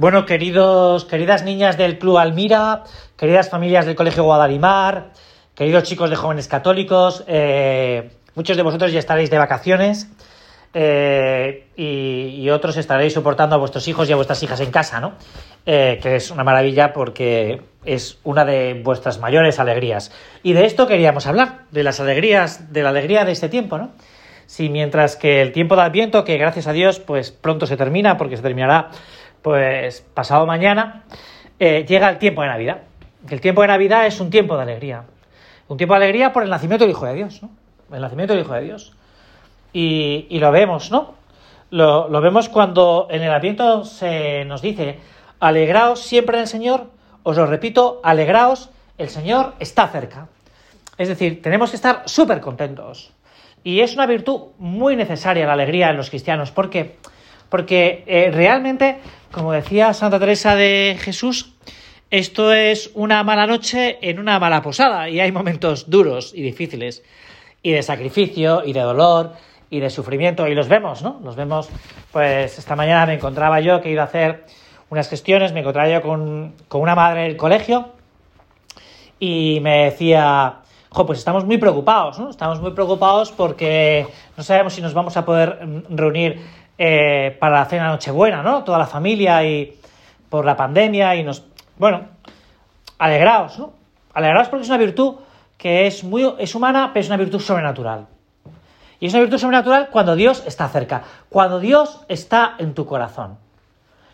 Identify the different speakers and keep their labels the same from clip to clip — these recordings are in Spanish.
Speaker 1: Bueno, queridos, queridas niñas del Club Almira, queridas familias del Colegio Guadalimar, queridos chicos de jóvenes católicos, eh, muchos de vosotros ya estaréis de vacaciones eh, y, otros estaréis soportando a vuestros hijos y a vuestras hijas en casa, ¿no? Eh, que es una maravilla porque es una de vuestras mayores alegrías. Y de esto queríamos hablar, de las alegrías, de la alegría de este tiempo, ¿no? Si mientras que el tiempo de Adviento, que gracias a Dios, pues pronto se termina, porque se terminará pues pasado mañana eh, llega el tiempo de Navidad. El tiempo de Navidad es un tiempo de alegría. Un tiempo de alegría por el nacimiento del Hijo de Dios, ¿no? El nacimiento del Hijo de Dios. Y, lo vemos, ¿no? Lo, vemos cuando en el Adviento se nos dice, alegraos siempre en el Señor, os lo repito, alegraos, el Señor está cerca. Es decir, tenemos que estar súper contentos. Y es una virtud muy necesaria la alegría en los cristianos, porque porque eh, realmente, como decía Santa Teresa de Jesús, esto es una mala noche en una mala posada y hay momentos duros y difíciles y de sacrificio y de dolor y de sufrimiento y los vemos, ¿no? Los vemos, pues esta mañana me encontraba yo que he ido a hacer unas gestiones, me encontraba yo con, con una madre del colegio y me decía, jo, pues estamos muy preocupados, ¿no? Estamos muy preocupados porque no sabemos si nos vamos a poder mm, reunir eh, para la cena Nochebuena, ¿no? Toda la familia y por la pandemia y nos... Bueno, alegraos, ¿no? Alegraos porque es una virtud que es muy es humana, pero es una virtud sobrenatural. Y es una virtud sobrenatural cuando Dios está cerca, cuando Dios está en tu corazón.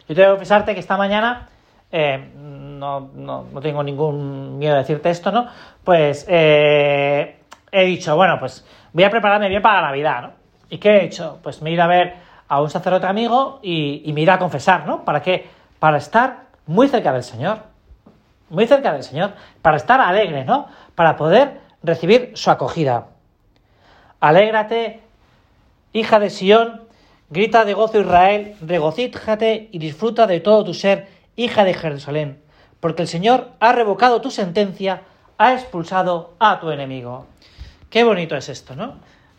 Speaker 1: Yo tengo que confesarte que esta mañana, eh, no, tengo ningún miedo de decirte esto, ¿no? Pues eh, he dicho, bueno, pues voy a prepararme bien para la Navidad, ¿no? ¿Y qué he hecho? Pues me he ido a ver a un sacerdote amigo y, me irá a confesar, ¿no? ¿Para qué? Para estar muy cerca del Señor. Muy cerca del Señor. Para estar alegre, ¿no? Para poder recibir su acogida. Alégrate, hija de Sión, grita de gozo Israel, regocíjate y disfruta de todo tu ser, hija de Jerusalén, porque el Señor ha revocado tu sentencia, ha expulsado a tu enemigo. Qué bonito es esto, ¿no?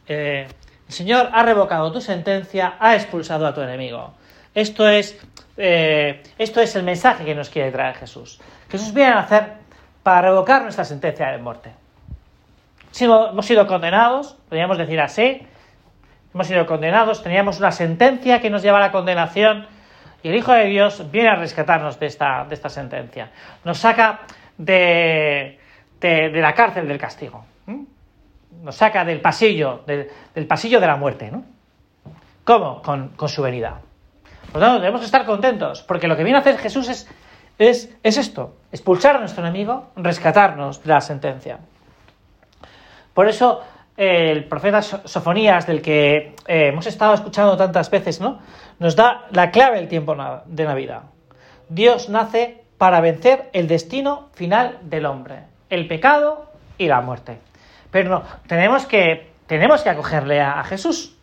Speaker 1: Eh, el Señor ha revocado tu sentencia, ha expulsado a tu enemigo. Esto es, eh, esto es el mensaje que nos quiere traer Jesús. Jesús viene a hacer para revocar nuestra sentencia de muerte. Si hemos sido condenados, podríamos decir así, hemos sido condenados, teníamos una sentencia que nos lleva a la condenación y el Hijo de Dios viene a rescatarnos de esta, de esta sentencia. Nos saca de, de, la cárcel del castigo nos saca del pasillo, del, pasillo de la muerte, ¿no? ¿Cómo? Con, su venida. Por lo tanto, debemos estar contentos, porque lo que viene a hacer Jesús es, es, es esto, expulsar a nuestro enemigo, rescatarnos de la sentencia. Por eso el profeta Sofonías, del que eh, hemos estado escuchando tantas veces, ¿no? nos da la clave del tiempo de Navidad. Dios nace para vencer el destino final del hombre, el pecado y la muerte. Pero no, tenemos que, tenemos que acogerle a, Jesús.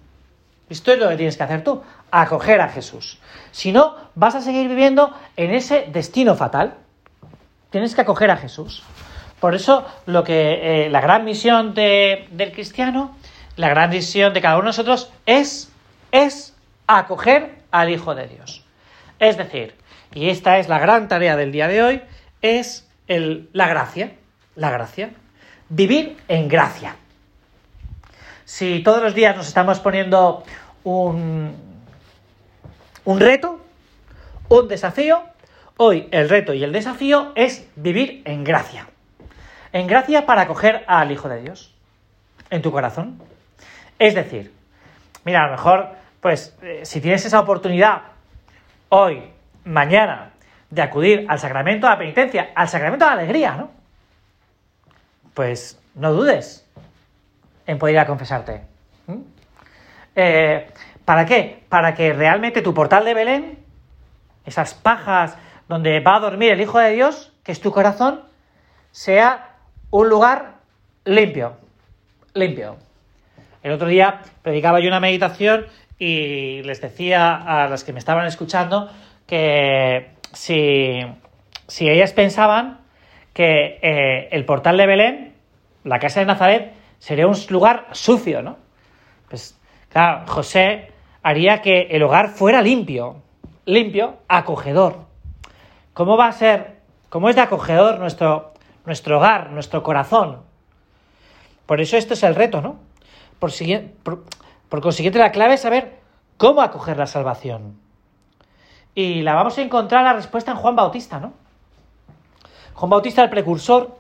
Speaker 1: Esto es lo que tienes que hacer tú, acoger a Jesús. Si no, vas a seguir viviendo en ese destino fatal. Tienes que acoger a Jesús. Por eso, lo que eh, la gran misión del cristiano, la gran misión de cada uno de nosotros es, es acoger al Hijo de Dios. Es decir, y esta es la gran tarea del día de hoy, es el, la gracia. La gracia vivir en gracia. Si todos los días nos estamos poniendo un, un reto, un desafío, hoy el reto y el desafío es vivir en gracia. En gracia para acoger al Hijo de Dios en tu corazón. Es decir, mira, a lo mejor, pues, eh, si tienes esa oportunidad hoy, mañana, de acudir al sacramento de la penitencia, al sacramento de la alegría, ¿no? Pues no dudes en poder ir a confesarte. Eh, ¿Para qué? Para que realmente tu portal de Belén, esas pajas donde va a dormir el Hijo de Dios, que es tu corazón, sea un lugar limpio. Limpio. El otro día predicaba yo una meditación y les decía a las que me estaban escuchando que si, si ellas pensaban que eh, el portal de Belén, la casa de Nazaret, sería un lugar sucio, ¿no? Pues claro, José haría que el hogar fuera limpio, limpio, acogedor, cómo va a ser, cómo es de acogedor nuestro, nuestro hogar, nuestro corazón. Por eso esto es el reto, ¿no? Por, por, por consiguiente, la clave es saber cómo acoger la salvación. Y la vamos a encontrar la respuesta en Juan Bautista, ¿no? Juan Bautista, el precursor,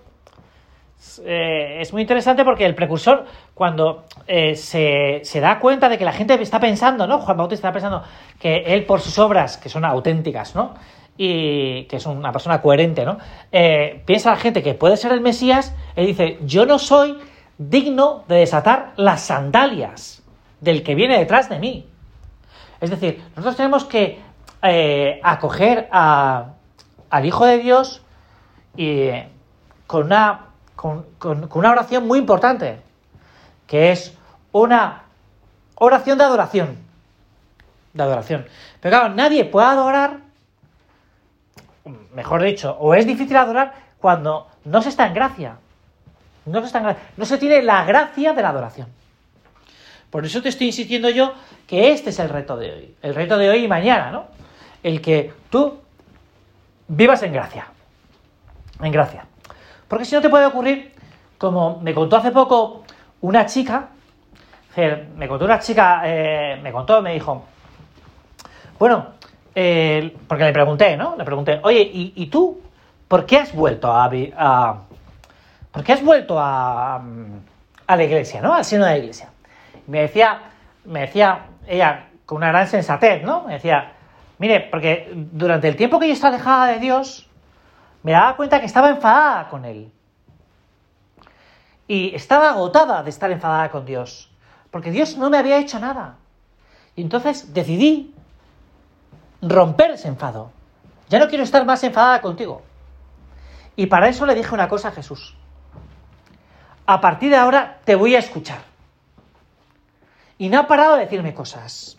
Speaker 1: eh, es muy interesante porque el precursor, cuando eh, se, se, da cuenta de que la gente está pensando, ¿no? Juan Bautista está pensando que él por sus obras, que son auténticas, ¿no? Y que es una persona coherente, ¿no? Eh, piensa la gente que puede ser el Mesías, él dice, yo no soy digno de desatar las sandalias del que viene detrás de mí. Es decir, nosotros tenemos que acoger a, al Hijo de Dios y con una con, una oración muy importante, que es una oración de adoración. De adoración. Pero claro, nadie puede adorar, mejor dicho, o es difícil adorar cuando no se está en gracia. No se, está en gracia, no se tiene la gracia de la adoración. Por eso te estoy insistiendo yo que este es el reto de hoy. El reto de hoy y mañana, ¿no? El que tú vivas en gracia. En gracia. Porque si no te puede ocurrir, como me contó hace poco una chica, me contó una chica, eh, me contó, me dijo, bueno, eh, porque le pregunté, ¿no? Le pregunté, oye, ¿y, tú por qué has vuelto a, ¿por qué has vuelto a, a la iglesia, ¿no? Al seno de la iglesia. me decía, me decía ella con una gran sensatez, ¿no? Me decía, mire, porque durante el tiempo que yo estaba alejada de Dios, me daba cuenta que estaba enfadada con él. Y estaba agotada de estar enfadada con Dios, porque Dios no me había hecho nada. Y entonces decidí romper ese enfado. Ya no quiero estar más enfadada contigo. Y para eso le dije una cosa a Jesús. A partir de ahora te voy a escuchar. Y no ha parado de decirme cosas.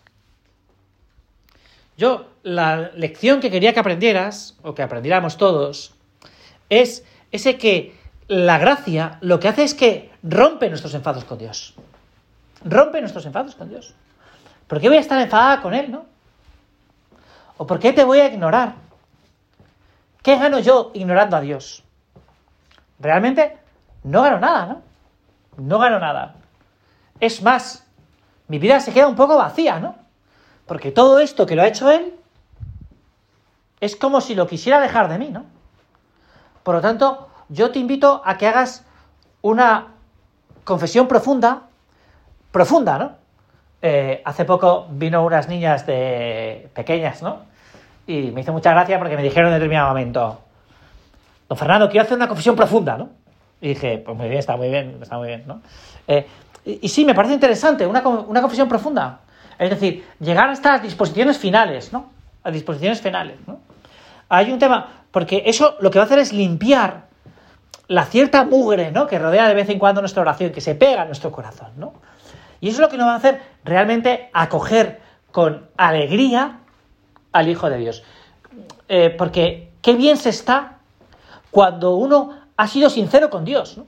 Speaker 1: Yo, la lección que quería que aprendieras, o que aprendiéramos todos, es ese que la gracia lo que hace es que rompe nuestros enfados con Dios. Rompe nuestros enfados con Dios. ¿Por qué voy a estar enfadada con Él, no? ¿O por qué te voy a ignorar? ¿Qué gano yo ignorando a Dios? Realmente no gano nada, ¿no? No gano nada. Es más, mi vida se queda un poco vacía, ¿no? Porque todo esto que lo ha hecho Él es como si lo quisiera dejar de mí, ¿no? Por lo tanto, yo te invito a que hagas una confesión profunda, profunda, ¿no? Eh, hace poco vino unas niñas de pequeñas, ¿no? Y me hizo mucha gracia porque me dijeron en determinado momento, don Fernando, quiero hacer una confesión profunda, ¿no? Y dije, pues muy bien, está muy bien, está muy bien, ¿no? Eh, y, sí, me parece interesante, una, una confesión profunda. Es decir, llegar a estas disposiciones finales, ¿no? A disposiciones finales, ¿no? Hay un tema, porque eso lo que va a hacer es limpiar la cierta mugre, ¿no? Que rodea de vez en cuando nuestra oración, que se pega a nuestro corazón, ¿no? Y eso es lo que nos va a hacer realmente acoger con alegría al Hijo de Dios. Eh, porque qué bien se está cuando uno ha sido sincero con Dios.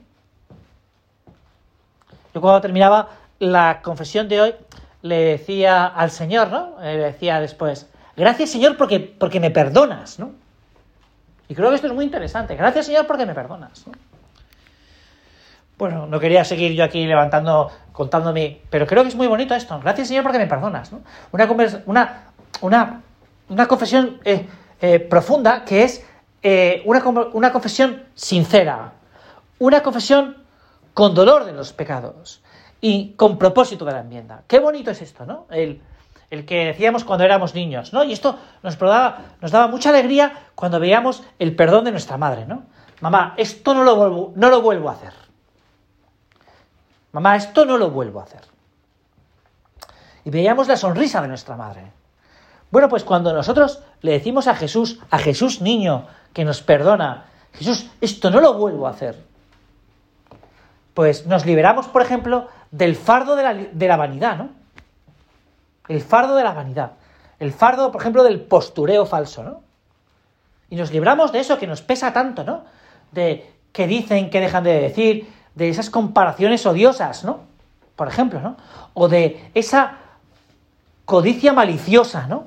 Speaker 1: Yo cuando terminaba la confesión de hoy le decía al Señor, ¿no? Le decía después, gracias Señor porque, porque me perdonas, ¿no? Y creo que esto es muy interesante. Gracias, Señor, porque me perdonas. Bueno, no quería seguir yo aquí levantando, contándome, pero creo que es muy bonito esto. Gracias, Señor, porque me perdonas. Una, una, una, una confesión eh, eh, profunda que es eh, una, una confesión sincera, una confesión con dolor de los pecados y con propósito de la enmienda. Qué bonito es esto, ¿no? El, el que decíamos cuando éramos niños, ¿no? Y esto nos daba, nos daba mucha alegría cuando veíamos el perdón de nuestra madre, ¿no? Mamá, esto no lo vuelvo, no lo vuelvo a hacer. Mamá, esto no lo vuelvo a hacer. Y veíamos la sonrisa de nuestra madre. Bueno, pues cuando nosotros le decimos a Jesús, a Jesús niño, que nos perdona, Jesús, esto no lo vuelvo a hacer. Pues nos liberamos, por ejemplo, del fardo de la, de la vanidad, ¿no? El fardo de la vanidad. El fardo, por ejemplo, del postureo falso, ¿no? Y nos libramos de eso que nos pesa tanto, ¿no? De qué dicen, qué dejan de decir, de esas comparaciones odiosas, ¿no? Por ejemplo, ¿no? O de esa codicia maliciosa, ¿no?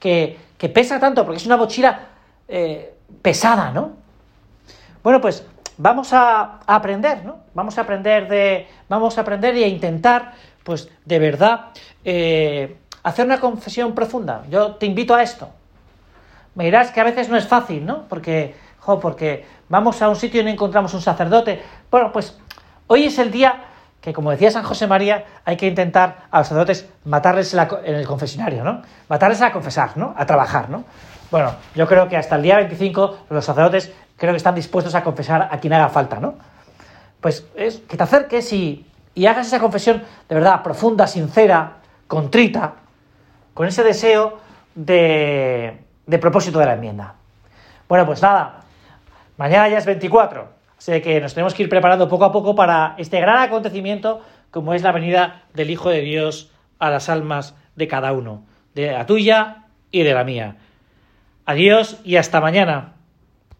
Speaker 1: Que, que pesa tanto porque es una mochila eh, pesada, ¿no? Bueno, pues vamos a, aprender, ¿no? Vamos a aprender de. Vamos a aprender y a intentar, pues, de verdad, eh, hacer una confesión profunda. Yo te invito a esto. Me dirás que a veces no es fácil, ¿no? Porque, jo, porque vamos a un sitio y no encontramos un sacerdote. Bueno, pues hoy es el día que, como decía San José María, hay que intentar a los sacerdotes matarles en, el confesionario, ¿no? Matarles a confesar, ¿no? A trabajar, ¿no? Bueno, yo creo que hasta el día 25 los sacerdotes creo que están dispuestos a confesar a quien haga falta, ¿no? Pues es que te acerques y, y hagas esa confesión de verdad profunda, sincera, contrita, con ese deseo de, de propósito de la enmienda. Bueno, pues nada, mañana ya es 24, así que nos tenemos que ir preparando poco a poco para este gran acontecimiento como es la venida del Hijo de Dios a las almas de cada uno, de la tuya y de la mía. Adiós y hasta mañana.